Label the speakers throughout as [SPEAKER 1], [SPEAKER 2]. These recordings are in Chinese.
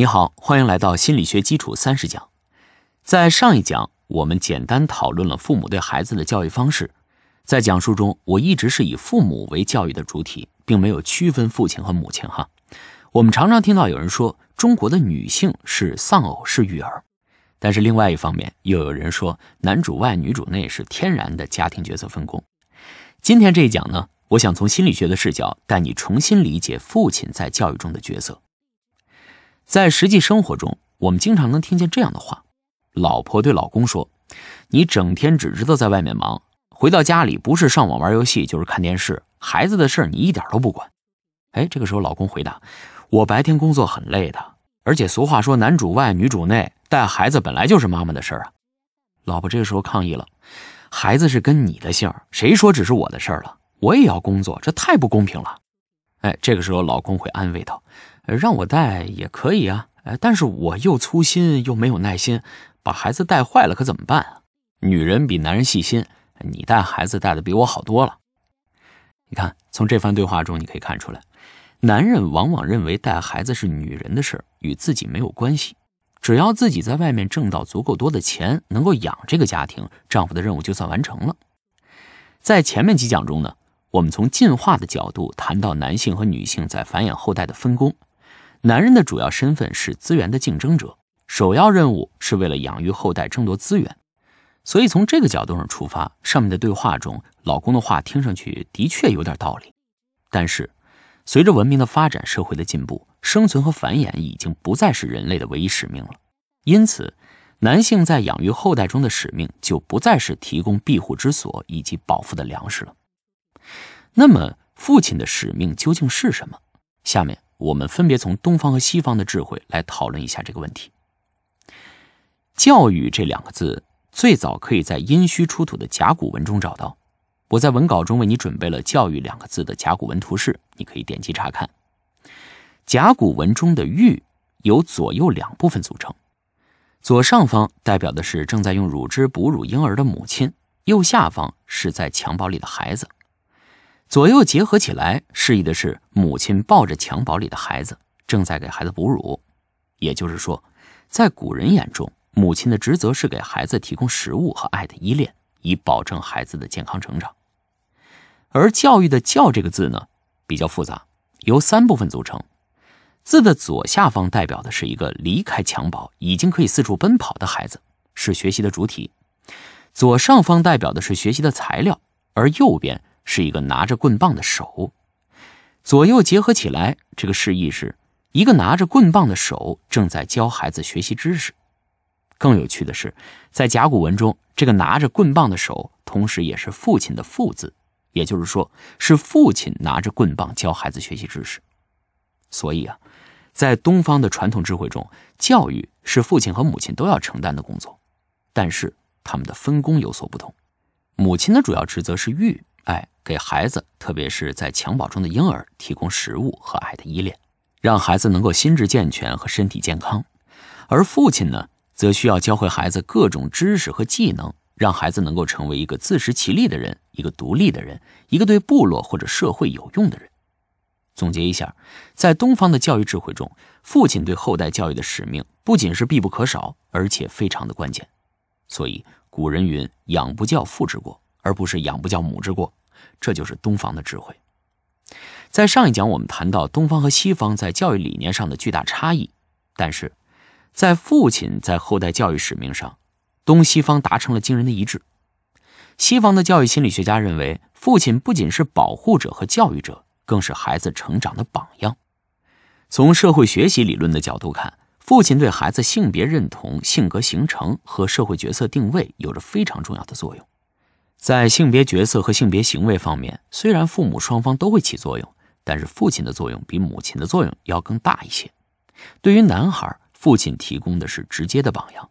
[SPEAKER 1] 你好，欢迎来到心理学基础三十讲。在上一讲，我们简单讨论了父母对孩子的教育方式。在讲述中，我一直是以父母为教育的主体，并没有区分父亲和母亲。哈，我们常常听到有人说中国的女性是丧偶式育儿，但是另外一方面又有人说男主外女主内是天然的家庭角色分工。今天这一讲呢，我想从心理学的视角带你重新理解父亲在教育中的角色。在实际生活中，我们经常能听见这样的话：老婆对老公说：“你整天只知道在外面忙，回到家里不是上网玩游戏，就是看电视，孩子的事你一点都不管。”哎，这个时候老公回答：“我白天工作很累的，而且俗话说男主外女主内，带孩子本来就是妈妈的事儿啊。”老婆这个时候抗议了：“孩子是跟你的姓，谁说只是我的事儿了？我也要工作，这太不公平了。”哎，这个时候老公会安慰道。让我带也可以啊，但是我又粗心又没有耐心，把孩子带坏了可怎么办啊？女人比男人细心，你带孩子带的比我好多了。你看，从这番对话中你可以看出来，男人往往认为带孩子是女人的事与自己没有关系，只要自己在外面挣到足够多的钱，能够养这个家庭，丈夫的任务就算完成了。在前面几讲中呢，我们从进化的角度谈到男性和女性在繁衍后代的分工。男人的主要身份是资源的竞争者，首要任务是为了养育后代争夺资源。所以从这个角度上出发，上面的对话中，老公的话听上去的确有点道理。但是，随着文明的发展，社会的进步，生存和繁衍已经不再是人类的唯一使命了。因此，男性在养育后代中的使命就不再是提供庇护之所以及饱腹的粮食了。那么，父亲的使命究竟是什么？下面。我们分别从东方和西方的智慧来讨论一下这个问题。教育这两个字最早可以在殷墟出土的甲骨文中找到。我在文稿中为你准备了“教育”两个字的甲骨文图示，你可以点击查看。甲骨文中的“玉”由左右两部分组成，左上方代表的是正在用乳汁哺乳婴儿的母亲，右下方是在襁褓里的孩子。左右结合起来，示意的是母亲抱着襁褓里的孩子，正在给孩子哺乳。也就是说，在古人眼中，母亲的职责是给孩子提供食物和爱的依恋，以保证孩子的健康成长。而教育的“教”这个字呢，比较复杂，由三部分组成。字的左下方代表的是一个离开襁褓、已经可以四处奔跑的孩子，是学习的主体；左上方代表的是学习的材料，而右边。是一个拿着棍棒的手，左右结合起来，这个示意是一个拿着棍棒的手正在教孩子学习知识。更有趣的是，在甲骨文中，这个拿着棍棒的手同时也是父亲的“父”字，也就是说，是父亲拿着棍棒教孩子学习知识。所以啊，在东方的传统智慧中，教育是父亲和母亲都要承担的工作，但是他们的分工有所不同。母亲的主要职责是育。爱给孩子，特别是在襁褓中的婴儿提供食物和爱的依恋，让孩子能够心智健全和身体健康。而父亲呢，则需要教会孩子各种知识和技能，让孩子能够成为一个自食其力的人，一个独立的人，一个对部落或者社会有用的人。总结一下，在东方的教育智慧中，父亲对后代教育的使命不仅是必不可少，而且非常的关键。所以古人云：“养不教，父之过。”而不是养不教母之过，这就是东方的智慧。在上一讲，我们谈到东方和西方在教育理念上的巨大差异，但是在父亲在后代教育使命上，东西方达成了惊人的一致。西方的教育心理学家认为，父亲不仅是保护者和教育者，更是孩子成长的榜样。从社会学习理论的角度看，父亲对孩子性别认同、性格形成和社会角色定位有着非常重要的作用。在性别角色和性别行为方面，虽然父母双方都会起作用，但是父亲的作用比母亲的作用要更大一些。对于男孩，父亲提供的是直接的榜样。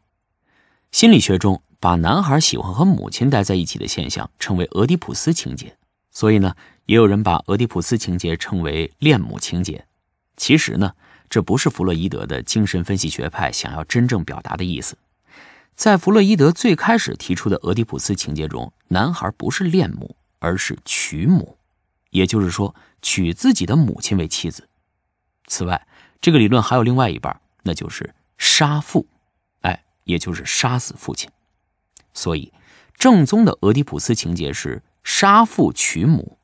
[SPEAKER 1] 心理学中，把男孩喜欢和母亲待在一起的现象称为俄狄浦斯情节，所以呢，也有人把俄狄浦斯情节称为恋母情节。其实呢，这不是弗洛伊德的精神分析学派想要真正表达的意思。在弗洛伊德最开始提出的俄狄浦斯情节中，男孩不是恋母，而是娶母，也就是说，娶自己的母亲为妻子。此外，这个理论还有另外一半，那就是杀父，哎，也就是杀死父亲。所以，正宗的俄狄浦斯情节是杀父娶母。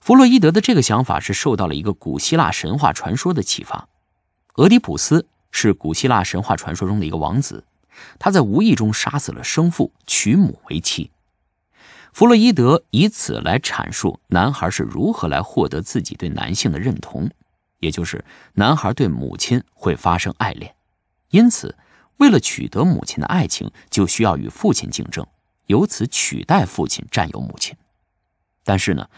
[SPEAKER 1] 弗洛伊德的这个想法是受到了一个古希腊神话传说的启发。俄狄浦斯是古希腊神话传说中的一个王子，他在无意中杀死了生父，娶母为妻。弗洛伊德以此来阐述男孩是如何来获得自己对男性的认同，也就是男孩对母亲会发生爱恋，因此为了取得母亲的爱情，就需要与父亲竞争，由此取代父亲占有母亲。但是呢，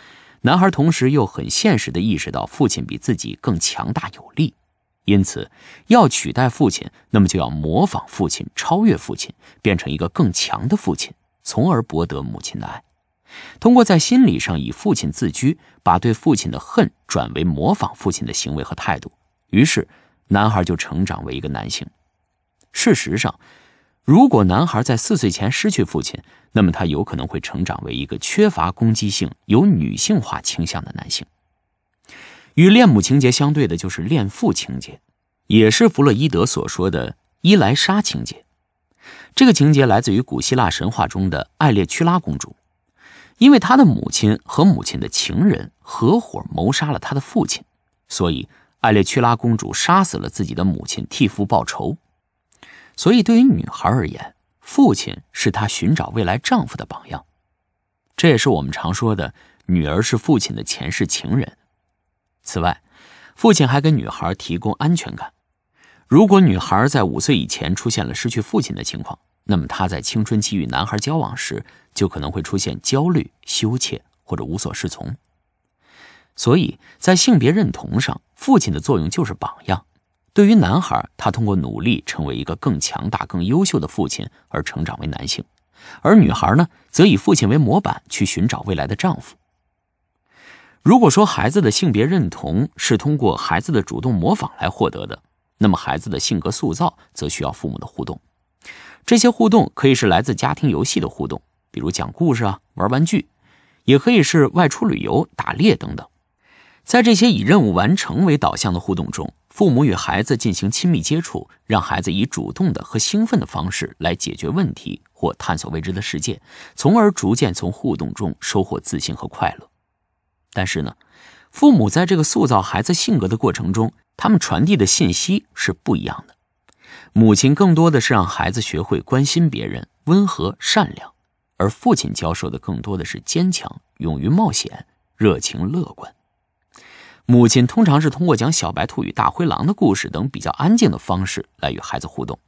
[SPEAKER 1] 男孩同时又很现实的意识到父亲比自己更强大有力，因此要取代父亲，那么就要模仿父亲，超越父亲，变成一个更强的父亲。从而博得母亲的爱，通过在心理上以父亲自居，把对父亲的恨转为模仿父亲的行为和态度，于是男孩就成长为一个男性。事实上，如果男孩在四岁前失去父亲，那么他有可能会成长为一个缺乏攻击性、有女性化倾向的男性。与恋母情节相对的就是恋父情节，也是弗洛伊德所说的伊莱莎情节。这个情节来自于古希腊神话中的艾列屈拉公主，因为她的母亲和母亲的情人合伙谋杀了她的父亲，所以艾列屈拉公主杀死了自己的母亲，替父报仇。所以，对于女孩而言，父亲是她寻找未来丈夫的榜样，这也是我们常说的“女儿是父亲的前世情人”。此外，父亲还给女孩提供安全感。如果女孩在五岁以前出现了失去父亲的情况，那么她在青春期与男孩交往时，就可能会出现焦虑、羞怯或者无所适从。所以在性别认同上，父亲的作用就是榜样。对于男孩，他通过努力成为一个更强大、更优秀的父亲而成长为男性；而女孩呢，则以父亲为模板去寻找未来的丈夫。如果说孩子的性别认同是通过孩子的主动模仿来获得的，那么孩子的性格塑造则需要父母的互动，这些互动可以是来自家庭游戏的互动，比如讲故事啊、玩玩具，也可以是外出旅游、打猎等等。在这些以任务完成为导向的互动中，父母与孩子进行亲密接触，让孩子以主动的和兴奋的方式来解决问题或探索未知的世界，从而逐渐从互动中收获自信和快乐。但是呢，父母在这个塑造孩子性格的过程中，他们传递的信息是不一样的。母亲更多的是让孩子学会关心别人、温和善良，而父亲教授的更多的是坚强、勇于冒险、热情乐观。母亲通常是通过讲小白兔与大灰狼的故事等比较安静的方式来与孩子互动。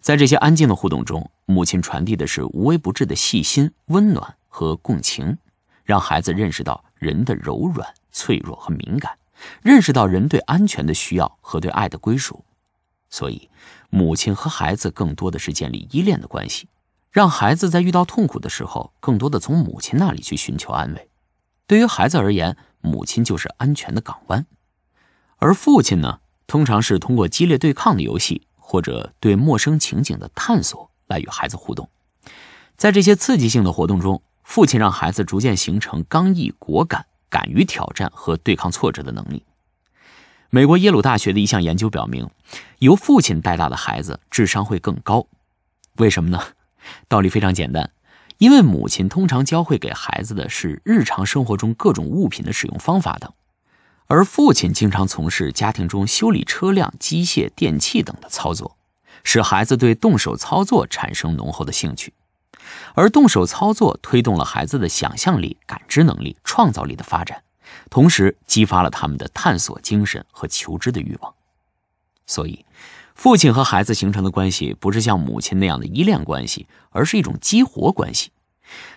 [SPEAKER 1] 在这些安静的互动中，母亲传递的是无微不至的细心、温暖和共情，让孩子认识到人的柔软、脆弱和敏感。认识到人对安全的需要和对爱的归属，所以母亲和孩子更多的是建立依恋的关系，让孩子在遇到痛苦的时候，更多的从母亲那里去寻求安慰。对于孩子而言，母亲就是安全的港湾，而父亲呢，通常是通过激烈对抗的游戏或者对陌生情景的探索来与孩子互动。在这些刺激性的活动中，父亲让孩子逐渐形成刚毅果敢。敢于挑战和对抗挫折的能力。美国耶鲁大学的一项研究表明，由父亲带大的孩子智商会更高。为什么呢？道理非常简单，因为母亲通常教会给孩子的是日常生活中各种物品的使用方法等，而父亲经常从事家庭中修理车辆、机械、电器等的操作，使孩子对动手操作产生浓厚的兴趣。而动手操作推动了孩子的想象力、感知能力、创造力的发展，同时激发了他们的探索精神和求知的欲望。所以，父亲和孩子形成的关系不是像母亲那样的依恋关系，而是一种激活关系。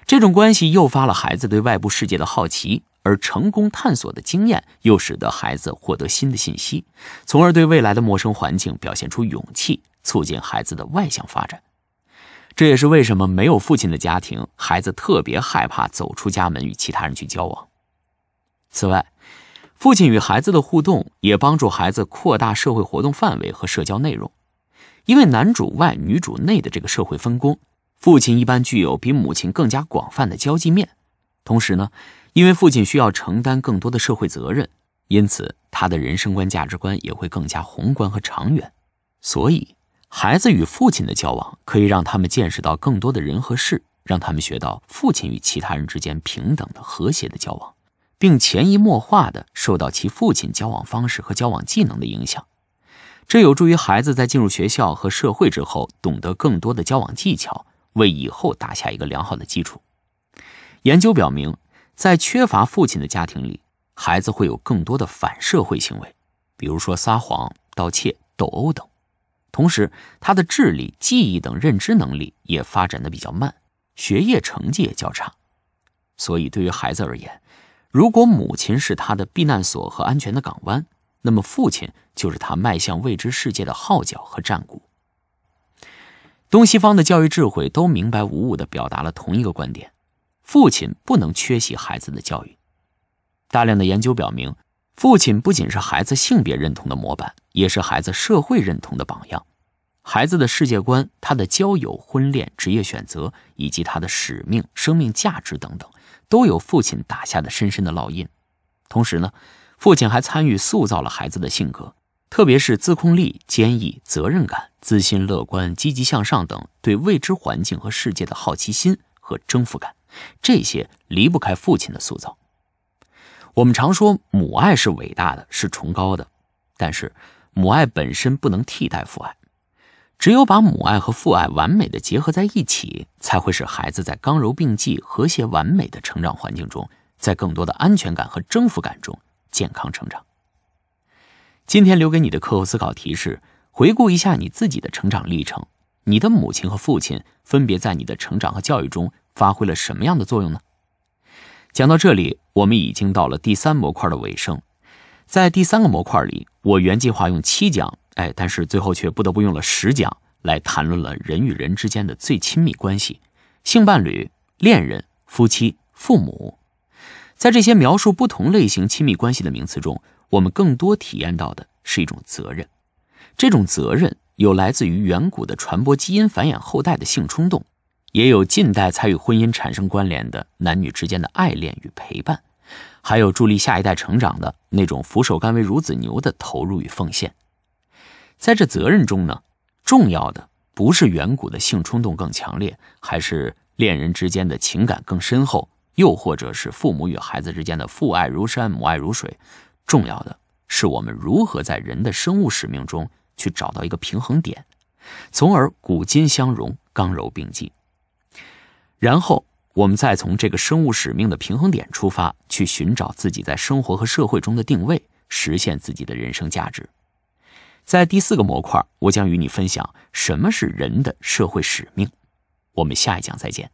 [SPEAKER 1] 这种关系诱发了孩子对外部世界的好奇，而成功探索的经验又使得孩子获得新的信息，从而对未来的陌生环境表现出勇气，促进孩子的外向发展。这也是为什么没有父亲的家庭，孩子特别害怕走出家门与其他人去交往。此外，父亲与孩子的互动也帮助孩子扩大社会活动范围和社交内容。因为男主外女主内的这个社会分工，父亲一般具有比母亲更加广泛的交际面。同时呢，因为父亲需要承担更多的社会责任，因此他的人生观、价值观也会更加宏观和长远。所以，孩子与父亲的交往可以让他们见识到更多的人和事，让他们学到父亲与其他人之间平等的、和谐的交往，并潜移默化的受到其父亲交往方式和交往技能的影响。这有助于孩子在进入学校和社会之后，懂得更多的交往技巧，为以后打下一个良好的基础。研究表明，在缺乏父亲的家庭里，孩子会有更多的反社会行为，比如说撒谎、盗窃、斗殴等。同时，他的智力、记忆等认知能力也发展的比较慢，学业成绩也较差。所以，对于孩子而言，如果母亲是他的避难所和安全的港湾，那么父亲就是他迈向未知世界的号角和战鼓。东西方的教育智慧都明白无误地表达了同一个观点。父亲不能缺席孩子的教育。大量的研究表明，父亲不仅是孩子性别认同的模板，也是孩子社会认同的榜样。孩子的世界观、他的交友、婚恋、职业选择，以及他的使命、生命价值等等，都有父亲打下的深深的烙印。同时呢，父亲还参与塑造了孩子的性格，特别是自控力、坚毅、责任感、自信、乐观、积极向上等对未知环境和世界的好奇心和征服感。这些离不开父亲的塑造。我们常说母爱是伟大的，是崇高的，但是母爱本身不能替代父爱。只有把母爱和父爱完美的结合在一起，才会使孩子在刚柔并济、和谐完美的成长环境中，在更多的安全感和征服感中健康成长。今天留给你的课后思考题是：回顾一下你自己的成长历程，你的母亲和父亲分别在你的成长和教育中。发挥了什么样的作用呢？讲到这里，我们已经到了第三模块的尾声。在第三个模块里，我原计划用七讲，哎，但是最后却不得不用了十讲来谈论了人与人之间的最亲密关系：性伴侣、恋人、夫妻、父母。在这些描述不同类型亲密关系的名词中，我们更多体验到的是一种责任。这种责任有来自于远古的传播基因、繁衍后代的性冲动。也有近代才与婚姻产生关联的男女之间的爱恋与陪伴，还有助力下一代成长的那种俯首甘为孺子牛的投入与奉献。在这责任中呢，重要的不是远古的性冲动更强烈，还是恋人之间的情感更深厚，又或者是父母与孩子之间的父爱如山，母爱如水。重要的是我们如何在人的生物使命中去找到一个平衡点，从而古今相融，刚柔并济。然后，我们再从这个生物使命的平衡点出发，去寻找自己在生活和社会中的定位，实现自己的人生价值。在第四个模块，我将与你分享什么是人的社会使命。我们下一讲再见。